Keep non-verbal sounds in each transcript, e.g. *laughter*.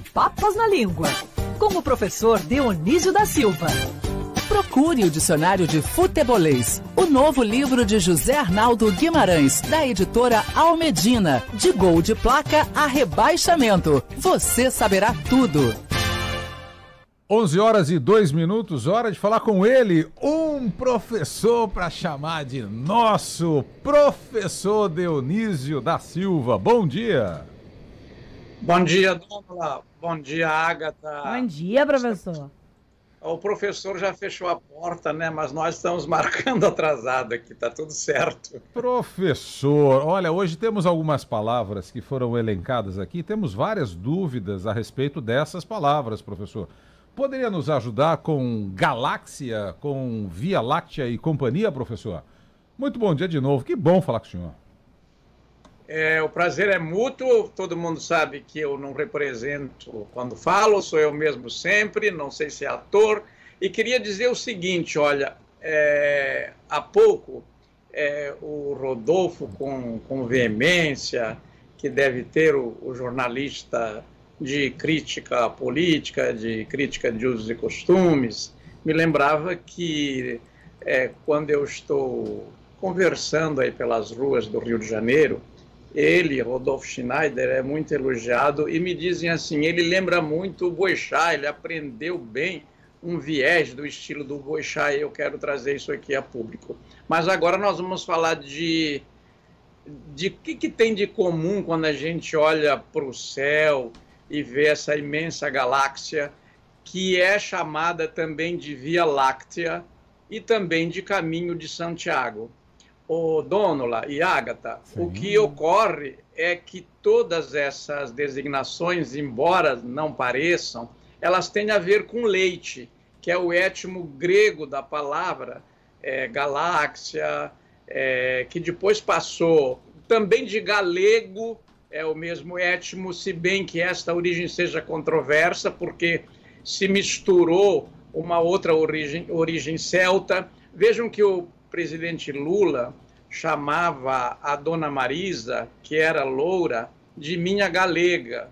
Papas na Língua, com o professor Dionísio da Silva. Procure o Dicionário de Futebolês, o novo livro de José Arnaldo Guimarães, da editora Almedina. De gol de placa a rebaixamento. Você saberá tudo. 11 horas e 2 minutos, hora de falar com ele, um professor para chamar de nosso professor Dionísio da Silva. Bom dia. Bom dia, Dona. Bom dia, Agatha. Bom dia, professor. O professor já fechou a porta, né? Mas nós estamos *laughs* marcando atrasado aqui, tá tudo certo. Professor, olha, hoje temos algumas palavras que foram elencadas aqui, temos várias dúvidas a respeito dessas palavras, professor. Poderia nos ajudar com galáxia, com Via Láctea e companhia, professor? Muito bom dia de novo, que bom falar com o senhor. É, o prazer é mútuo, todo mundo sabe que eu não represento quando falo, sou eu mesmo sempre, não sei se é ator. E queria dizer o seguinte: olha, é, há pouco é, o Rodolfo, com, com veemência, que deve ter o, o jornalista de crítica política, de crítica de usos e costumes, me lembrava que é, quando eu estou conversando aí pelas ruas do Rio de Janeiro, ele, Rodolfo Schneider, é muito elogiado e me dizem assim, ele lembra muito o Boechat, ele aprendeu bem um viés do estilo do Boechat e eu quero trazer isso aqui a público. Mas agora nós vamos falar de de que, que tem de comum quando a gente olha para o céu e vê essa imensa galáxia que é chamada também de Via Láctea e também de Caminho de Santiago. O Dônula e Ágata, o que ocorre é que todas essas designações, embora não pareçam, elas têm a ver com leite, que é o étimo grego da palavra é, galáxia, é, que depois passou também de galego é o mesmo étimo, se bem que esta origem seja controversa, porque se misturou uma outra origem, origem celta. Vejam que o presidente Lula chamava a dona Marisa, que era loura, de minha galega.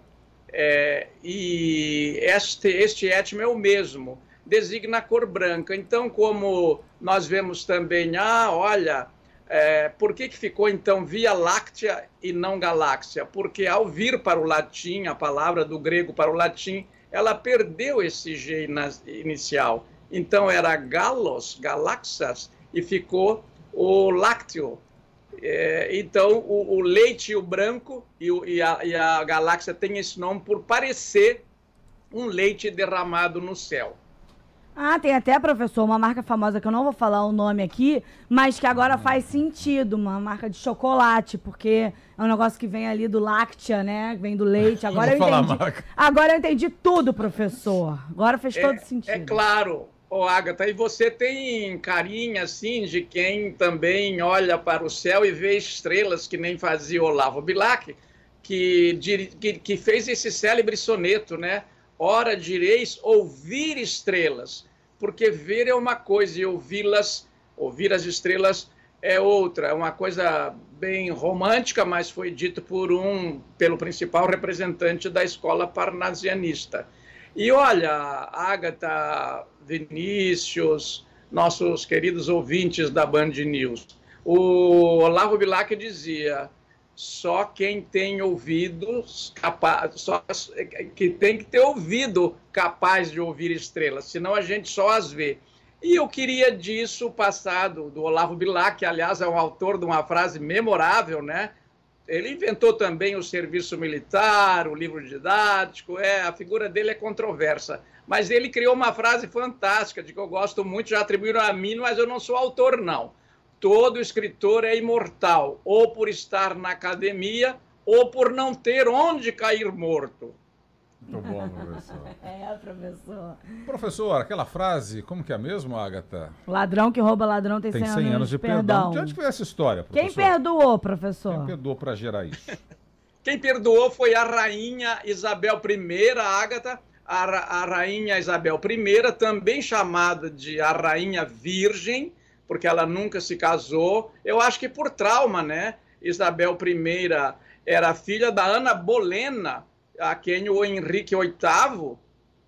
É, e este, este étimo é o mesmo, designa a cor branca. Então, como nós vemos também, ah, olha, é, por que, que ficou então Via Láctea e não Galáxia? Porque ao vir para o latim, a palavra do grego para o latim, ela perdeu esse G inicial. Então era Galos, Galaxas, e ficou o lácteo. É, então o, o, leite e o branco e, o, e, a, e a galáxia tem esse nome por parecer um leite derramado no céu. Ah, tem até, professor, uma marca famosa que eu não vou falar o nome aqui, mas que agora faz sentido, uma marca de chocolate, porque é um negócio que vem ali do láctea, né? Vem do leite. *laughs* Agora eu entendi. Agora eu entendi tudo, professor. Agora fez é, todo sentido. É claro. Ô, Agatha, e você tem carinha, assim, de quem também olha para o céu e vê estrelas, que nem fazia Olavo Bilac, que, que, que fez esse célebre soneto, né? Ora direis ouvir estrelas porque ver é uma coisa e ouvi-las, ouvir as estrelas é outra. É uma coisa bem romântica, mas foi dito por um, pelo principal representante da escola parnasianista. E olha, Agatha, Vinícius, nossos queridos ouvintes da Band News, o Olavo Bilac dizia: só quem tem ouvidos capaz, só que tem que ter ouvido capaz de ouvir estrelas, senão a gente só as vê. E eu queria disso passado do Olavo Bilac, que aliás é um autor de uma frase memorável, né? Ele inventou também o serviço militar, o livro didático, é, a figura dele é controversa, mas ele criou uma frase fantástica, de que eu gosto muito, já atribuíram a mim, mas eu não sou autor não todo escritor é imortal, ou por estar na academia, ou por não ter onde cair morto. Muito bom, professor. *laughs* é, professor. Professor, aquela frase, como que é mesmo, Agatha? Ladrão que rouba ladrão tem, tem 100, 100 anos, anos de perdão. perdão. De onde veio essa história, professor? Quem perdoou, professor? Quem perdoou para gerar isso? *laughs* Quem perdoou foi a rainha Isabel I, Agatha, a, a rainha Isabel I, também chamada de a rainha virgem, porque ela nunca se casou. Eu acho que por trauma, né? Isabel I era filha da Ana Bolena, a quem o Henrique VIII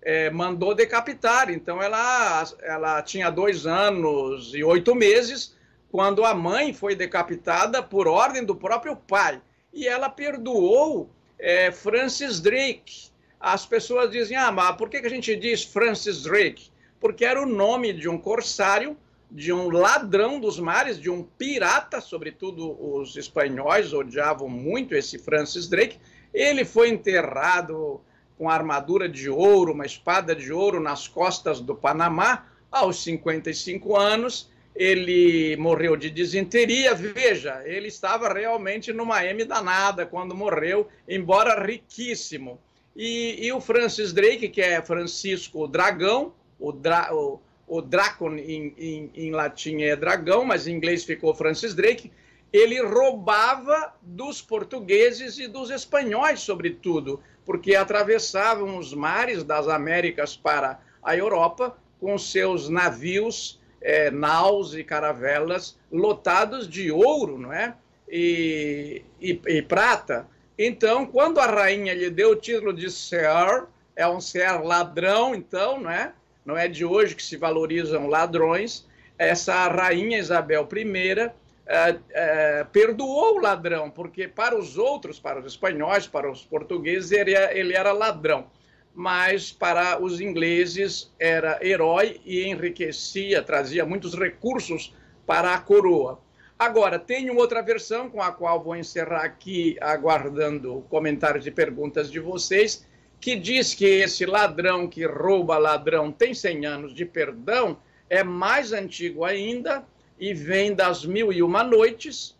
é, mandou decapitar. Então ela, ela tinha dois anos e oito meses quando a mãe foi decapitada por ordem do próprio pai. E ela perdoou é, Francis Drake. As pessoas dizem, ah, mas por que a gente diz Francis Drake? Porque era o nome de um corsário, de um ladrão dos mares, de um pirata, sobretudo os espanhóis odiavam muito esse Francis Drake. Ele foi enterrado com armadura de ouro, uma espada de ouro nas costas do Panamá, aos 55 anos. Ele morreu de desinteria. Veja, ele estava realmente numa M danada quando morreu, embora riquíssimo. E, e o Francis Drake, que é Francisco Dragão, o, dra, o, o Dracon em, em, em latim é dragão, mas em inglês ficou Francis Drake, ele roubava dos portugueses e dos espanhóis, sobretudo porque atravessavam os mares das Américas para a Europa com seus navios, é, naus e caravelas lotados de ouro, não é? E, e, e, prata. Então, quando a rainha lhe deu o título de Sir, é um Sir ladrão, então, não é? Não é de hoje que se valorizam ladrões. Essa rainha Isabel I é, é, perdoou o ladrão, porque para os outros, para os espanhóis, para os portugueses, ele, ele era ladrão. Mas para os ingleses era herói e enriquecia, trazia muitos recursos para a coroa. Agora, tem outra versão com a qual vou encerrar aqui, aguardando comentários e perguntas de vocês, que diz que esse ladrão que rouba ladrão tem 100 anos de perdão, é mais antigo ainda, e vem das mil e uma noites,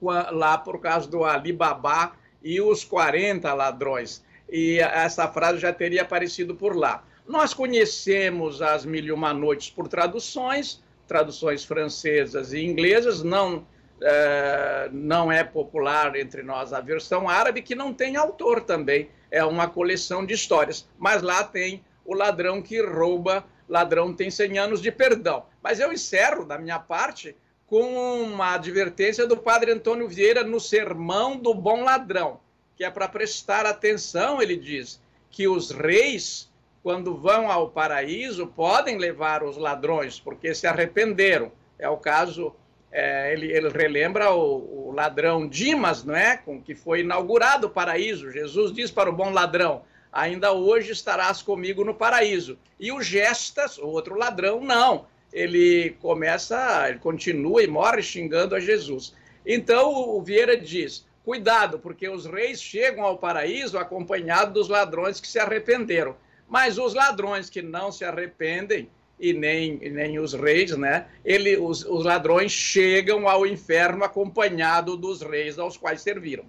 lá por causa do Alibaba e os 40 ladrões. E essa frase já teria aparecido por lá. Nós conhecemos as Mil e Uma Noites por traduções, traduções francesas e inglesas, não, é, não é popular entre nós a versão árabe, que não tem autor também, é uma coleção de histórias. Mas lá tem o ladrão que rouba ladrão tem 100 anos de perdão. Mas eu encerro, da minha parte, com uma advertência do padre Antônio Vieira no Sermão do Bom Ladrão, que é para prestar atenção, ele diz, que os reis, quando vão ao paraíso, podem levar os ladrões, porque se arrependeram. É o caso, é, ele, ele, relembra o, o, ladrão Dimas, não é? Com que foi inaugurado o paraíso. Jesus diz para o bom ladrão: ainda hoje estarás comigo no paraíso. E o Gestas, o outro ladrão, não. Ele começa, ele continua e morre xingando a Jesus. Então o Vieira diz: cuidado, porque os reis chegam ao paraíso acompanhados dos ladrões que se arrependeram. Mas os ladrões que não se arrependem, e nem, nem os reis, né? Ele, os, os ladrões chegam ao inferno acompanhado dos reis aos quais serviram.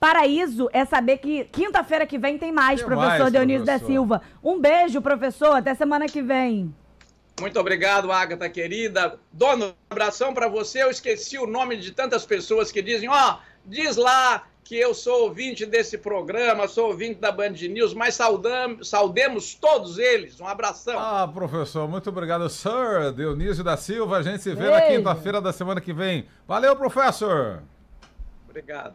Paraíso é saber que quinta-feira que vem tem mais, tem professor mais, Dionísio professor. da Silva. Um beijo, professor. Até semana que vem. Muito obrigado, Agatha querida. Dono, um abração para você. Eu esqueci o nome de tantas pessoas que dizem: ó, oh, diz lá que eu sou ouvinte desse programa, sou ouvinte da Band News, mas saudamos, saudemos todos eles. Um abração. Ah, professor, muito obrigado, Sir Dionísio da Silva. A gente se vê Beijo. na quinta-feira da semana que vem. Valeu, professor. Obrigado.